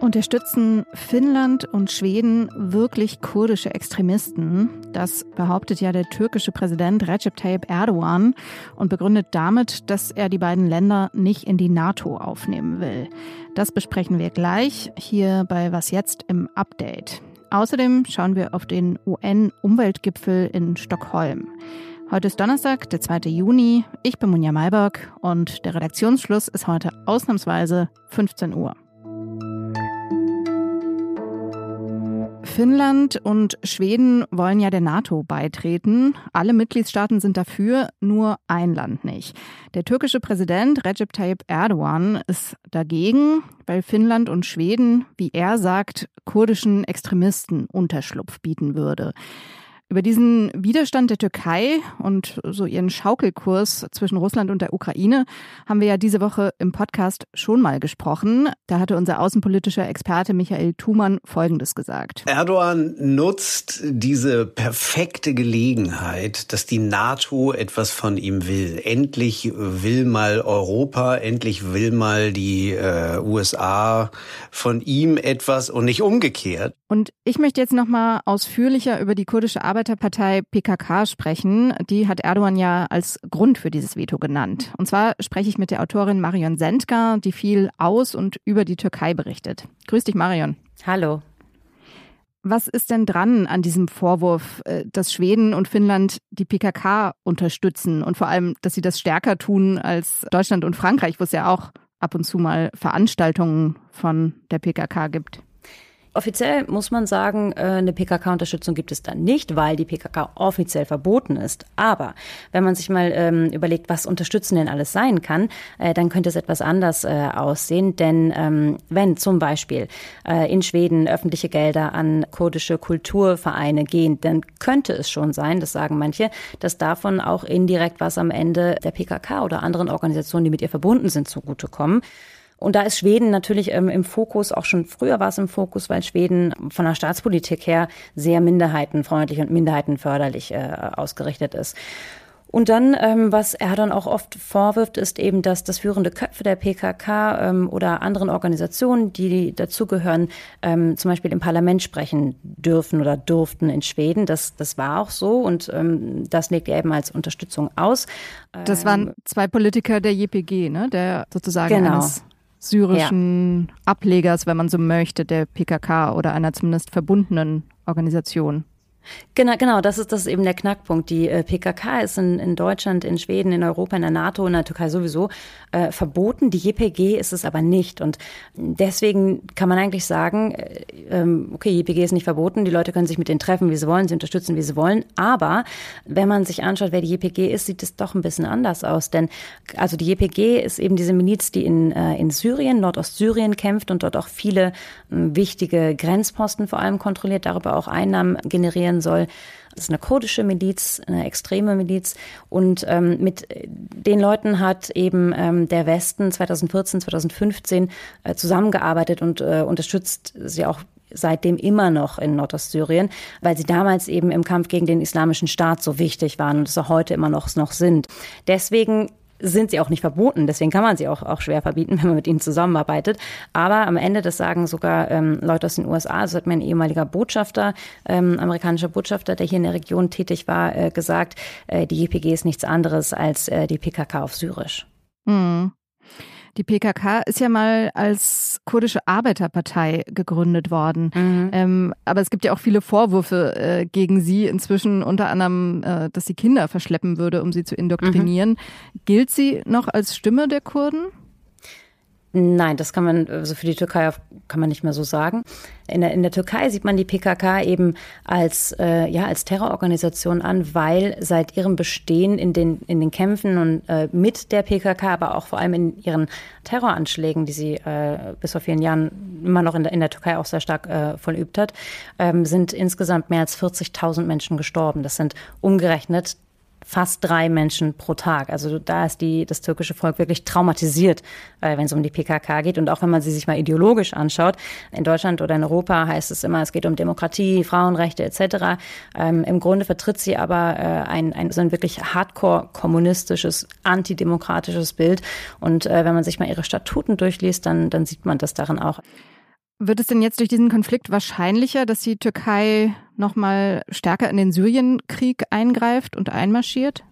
Unterstützen Finnland und Schweden wirklich kurdische Extremisten? Das behauptet ja der türkische Präsident Recep Tayyip Erdogan und begründet damit, dass er die beiden Länder nicht in die NATO aufnehmen will. Das besprechen wir gleich hier bei Was jetzt im Update. Außerdem schauen wir auf den UN-Umweltgipfel in Stockholm. Heute ist Donnerstag, der 2. Juni. Ich bin Munja Mayberg und der Redaktionsschluss ist heute ausnahmsweise 15 Uhr. Finnland und Schweden wollen ja der NATO beitreten. Alle Mitgliedstaaten sind dafür, nur ein Land nicht. Der türkische Präsident Recep Tayyip Erdogan ist dagegen, weil Finnland und Schweden, wie er sagt, kurdischen Extremisten Unterschlupf bieten würde. Über diesen Widerstand der Türkei und so ihren Schaukelkurs zwischen Russland und der Ukraine haben wir ja diese Woche im Podcast schon mal gesprochen. Da hatte unser außenpolitischer Experte Michael Thumann Folgendes gesagt. Erdogan nutzt diese perfekte Gelegenheit, dass die NATO etwas von ihm will. Endlich will mal Europa, endlich will mal die äh, USA von ihm etwas und nicht umgekehrt. Und ich möchte jetzt noch mal ausführlicher über die kurdische Arbeiterpartei PKK sprechen. Die hat Erdogan ja als Grund für dieses Veto genannt. Und zwar spreche ich mit der Autorin Marion Sendka, die viel aus und über die Türkei berichtet. Grüß dich, Marion. Hallo. Was ist denn dran an diesem Vorwurf, äh, dass Schweden und Finnland die PKK unterstützen und vor allem, dass sie das stärker tun als Deutschland und Frankreich, wo es ja auch ab und zu mal Veranstaltungen von der PKK gibt? Offiziell muss man sagen, äh, eine PKK-Unterstützung gibt es dann nicht, weil die PKK offiziell verboten ist. Aber wenn man sich mal ähm, überlegt, was Unterstützen denn alles sein kann, äh, dann könnte es etwas anders äh, aussehen. Denn ähm, wenn zum Beispiel äh, in Schweden öffentliche Gelder an kurdische Kulturvereine gehen, dann könnte es schon sein, das sagen manche, dass davon auch indirekt was am Ende der PKK oder anderen Organisationen, die mit ihr verbunden sind, zugutekommen. Und da ist Schweden natürlich ähm, im Fokus, auch schon früher war es im Fokus, weil Schweden von der Staatspolitik her sehr minderheitenfreundlich und minderheitenförderlich äh, ausgerichtet ist. Und dann, ähm, was er dann auch oft vorwirft, ist eben, dass das führende Köpfe der PKK ähm, oder anderen Organisationen, die dazugehören, ähm, zum Beispiel im Parlament sprechen dürfen oder durften in Schweden. Das, das war auch so und ähm, das legt er eben als Unterstützung aus. Das waren ähm, zwei Politiker der JPG, ne? der sozusagen genau. eines syrischen ja. Ablegers, wenn man so möchte, der PKK oder einer zumindest verbundenen Organisation. Genau, genau, das ist, das ist eben der Knackpunkt. Die äh, PKK ist in, in Deutschland, in Schweden, in Europa, in der NATO, in der Türkei sowieso äh, verboten. Die JPG ist es aber nicht. Und deswegen kann man eigentlich sagen, äh, ähm, okay, JPG ist nicht verboten, die Leute können sich mit denen treffen, wie sie wollen, sie unterstützen, wie sie wollen. Aber wenn man sich anschaut, wer die JPG ist, sieht es doch ein bisschen anders aus. Denn also die JPG ist eben diese Miliz, die in, äh, in Syrien, Nordostsyrien kämpft und dort auch viele äh, wichtige Grenzposten vor allem kontrolliert, darüber auch Einnahmen generieren sein soll. Das ist eine kurdische Miliz, eine extreme Miliz. Und ähm, mit den Leuten hat eben ähm, der Westen 2014, 2015 äh, zusammengearbeitet und äh, unterstützt sie auch seitdem immer noch in Nordostsyrien, weil sie damals eben im Kampf gegen den islamischen Staat so wichtig waren und es auch heute immer noch, noch sind. Deswegen sind sie auch nicht verboten. Deswegen kann man sie auch, auch schwer verbieten, wenn man mit ihnen zusammenarbeitet. Aber am Ende, das sagen sogar ähm, Leute aus den USA, das hat mir ein ehemaliger Botschafter, ähm, amerikanischer Botschafter, der hier in der Region tätig war, äh, gesagt, äh, die JPG ist nichts anderes als äh, die PKK auf Syrisch. Mhm. Die PKK ist ja mal als kurdische Arbeiterpartei gegründet worden. Mhm. Ähm, aber es gibt ja auch viele Vorwürfe äh, gegen sie inzwischen, unter anderem, äh, dass sie Kinder verschleppen würde, um sie zu indoktrinieren. Mhm. Gilt sie noch als Stimme der Kurden? Nein, das kann man, also für die Türkei kann man nicht mehr so sagen. In der, in der Türkei sieht man die PKK eben als, äh, ja, als Terrororganisation an, weil seit ihrem Bestehen in den, in den Kämpfen und äh, mit der PKK, aber auch vor allem in ihren Terroranschlägen, die sie äh, bis vor vielen Jahren immer noch in der, in der Türkei auch sehr stark äh, vollübt hat, ähm, sind insgesamt mehr als 40.000 Menschen gestorben. Das sind umgerechnet fast drei Menschen pro Tag. Also da ist die, das türkische Volk wirklich traumatisiert, äh, wenn es um die PKK geht. Und auch wenn man sie sich mal ideologisch anschaut, in Deutschland oder in Europa heißt es immer, es geht um Demokratie, Frauenrechte etc. Ähm, Im Grunde vertritt sie aber äh, ein, ein, so ein wirklich hardcore kommunistisches, antidemokratisches Bild. Und äh, wenn man sich mal ihre Statuten durchliest, dann, dann sieht man das darin auch. Wird es denn jetzt durch diesen Konflikt wahrscheinlicher, dass die Türkei noch mal stärker in den Syrienkrieg eingreift und einmarschiert?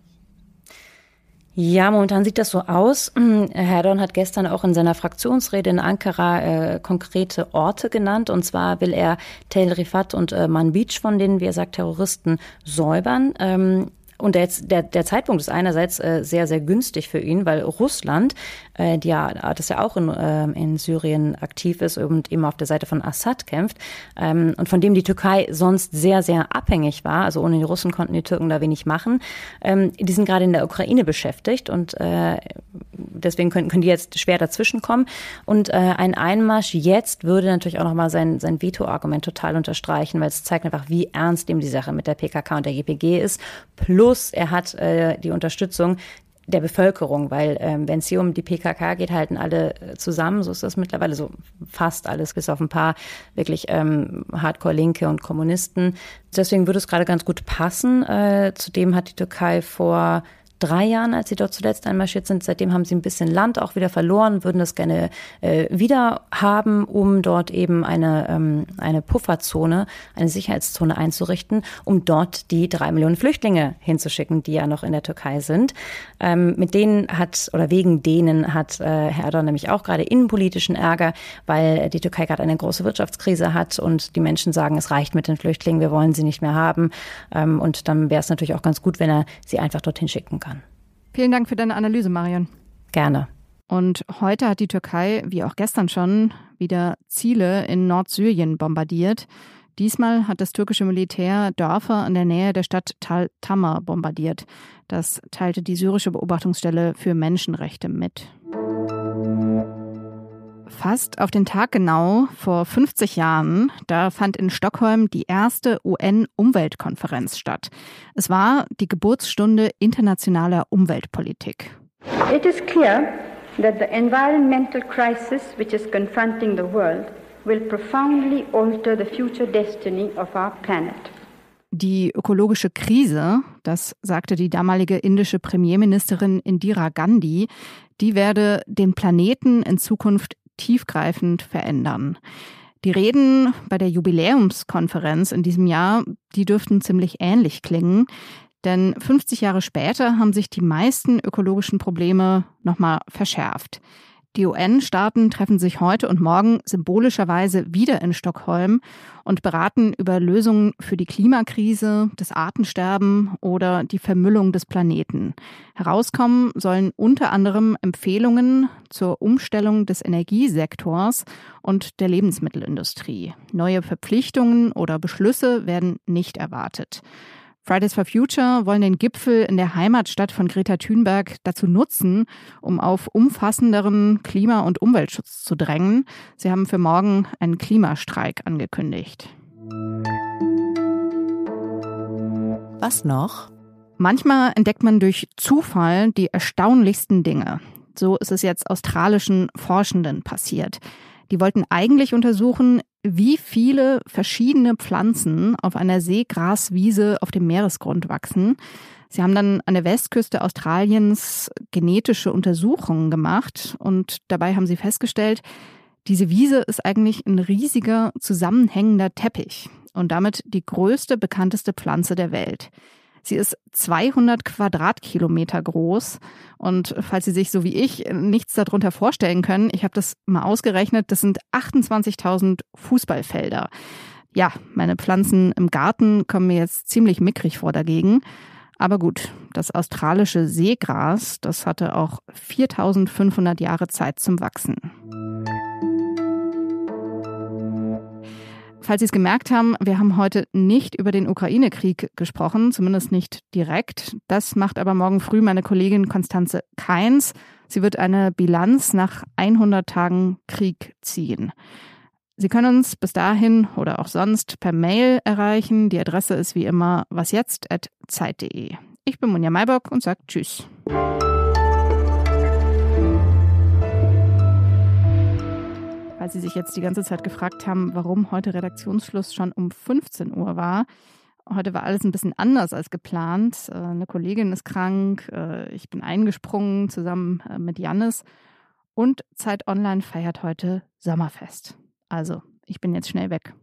Ja, momentan sieht das so aus. Herr Erdogan hat gestern auch in seiner Fraktionsrede in Ankara äh, konkrete Orte genannt. Und zwar will er Tel Rifat und äh, Manbij von denen, wie er sagt, Terroristen säubern. Ähm, und der, der, der Zeitpunkt ist einerseits äh, sehr, sehr günstig für ihn, weil Russland, äh, die ja, das ja auch in, äh, in Syrien aktiv ist und eben auf der Seite von Assad kämpft ähm, und von dem die Türkei sonst sehr, sehr abhängig war, also ohne die Russen konnten die Türken da wenig machen, ähm, die sind gerade in der Ukraine beschäftigt und äh, deswegen können, können die jetzt schwer dazwischenkommen. Und äh, ein Einmarsch jetzt würde natürlich auch nochmal sein, sein Veto-Argument total unterstreichen, weil es zeigt einfach, wie ernst ihm die Sache mit der PKK und der GPG ist. Plus er hat äh, die Unterstützung der Bevölkerung, weil ähm, wenn es hier um die PKK geht, halten alle äh, zusammen. So ist das mittlerweile so fast alles, bis auf ein paar wirklich ähm, Hardcore-Linke und Kommunisten. Deswegen würde es gerade ganz gut passen. Äh, zudem hat die Türkei vor drei Jahren, als sie dort zuletzt einmarschiert sind. Seitdem haben sie ein bisschen Land auch wieder verloren, würden das gerne äh, wieder haben, um dort eben eine, ähm, eine Pufferzone, eine Sicherheitszone einzurichten, um dort die drei Millionen Flüchtlinge hinzuschicken, die ja noch in der Türkei sind. Ähm, mit denen hat oder wegen denen hat äh, Herr Erdogan nämlich auch gerade innenpolitischen Ärger, weil die Türkei gerade eine große Wirtschaftskrise hat und die Menschen sagen, es reicht mit den Flüchtlingen, wir wollen sie nicht mehr haben. Ähm, und dann wäre es natürlich auch ganz gut, wenn er sie einfach dorthin schicken kann kann. Vielen Dank für deine Analyse, Marion. Gerne. Und heute hat die Türkei, wie auch gestern schon, wieder Ziele in Nordsyrien bombardiert. Diesmal hat das türkische Militär Dörfer in der Nähe der Stadt Tal Tamar bombardiert. Das teilte die syrische Beobachtungsstelle für Menschenrechte mit. Fast auf den Tag genau vor 50 Jahren, da fand in Stockholm die erste UN-Umweltkonferenz statt. Es war die Geburtsstunde internationaler Umweltpolitik. It is clear that the environmental crisis which is confronting the world will profoundly alter the future destiny of our planet. Die ökologische Krise, das sagte die damalige indische Premierministerin Indira Gandhi, die werde den Planeten in Zukunft tiefgreifend verändern. Die Reden bei der Jubiläumskonferenz in diesem Jahr, die dürften ziemlich ähnlich klingen. Denn 50 Jahre später haben sich die meisten ökologischen Probleme nochmal verschärft. Die UN-Staaten treffen sich heute und morgen symbolischerweise wieder in Stockholm und beraten über Lösungen für die Klimakrise, das Artensterben oder die Vermüllung des Planeten. Herauskommen sollen unter anderem Empfehlungen zur Umstellung des Energiesektors und der Lebensmittelindustrie. Neue Verpflichtungen oder Beschlüsse werden nicht erwartet. Fridays for Future wollen den Gipfel in der Heimatstadt von Greta Thunberg dazu nutzen, um auf umfassenderen Klima- und Umweltschutz zu drängen. Sie haben für morgen einen Klimastreik angekündigt. Was noch? Manchmal entdeckt man durch Zufall die erstaunlichsten Dinge. So ist es jetzt australischen Forschenden passiert. Die wollten eigentlich untersuchen, wie viele verschiedene Pflanzen auf einer Seegraswiese auf dem Meeresgrund wachsen. Sie haben dann an der Westküste Australiens genetische Untersuchungen gemacht und dabei haben sie festgestellt, diese Wiese ist eigentlich ein riesiger zusammenhängender Teppich und damit die größte bekannteste Pflanze der Welt. Sie ist 200 Quadratkilometer groß. Und falls Sie sich so wie ich nichts darunter vorstellen können, ich habe das mal ausgerechnet, das sind 28.000 Fußballfelder. Ja, meine Pflanzen im Garten kommen mir jetzt ziemlich mickrig vor dagegen. Aber gut, das australische Seegras, das hatte auch 4500 Jahre Zeit zum Wachsen. Falls Sie es gemerkt haben, wir haben heute nicht über den Ukraine-Krieg gesprochen, zumindest nicht direkt. Das macht aber morgen früh meine Kollegin Konstanze Keins. Sie wird eine Bilanz nach 100 Tagen Krieg ziehen. Sie können uns bis dahin oder auch sonst per Mail erreichen. Die Adresse ist wie immer wasjetzt.zeit.de. Ich bin Monja Maybock und sage Tschüss. Weil Sie sich jetzt die ganze Zeit gefragt haben, warum heute Redaktionsschluss schon um 15 Uhr war. Heute war alles ein bisschen anders als geplant. Äh, eine Kollegin ist krank, äh, ich bin eingesprungen zusammen äh, mit Jannis und Zeit Online feiert heute Sommerfest. Also, ich bin jetzt schnell weg.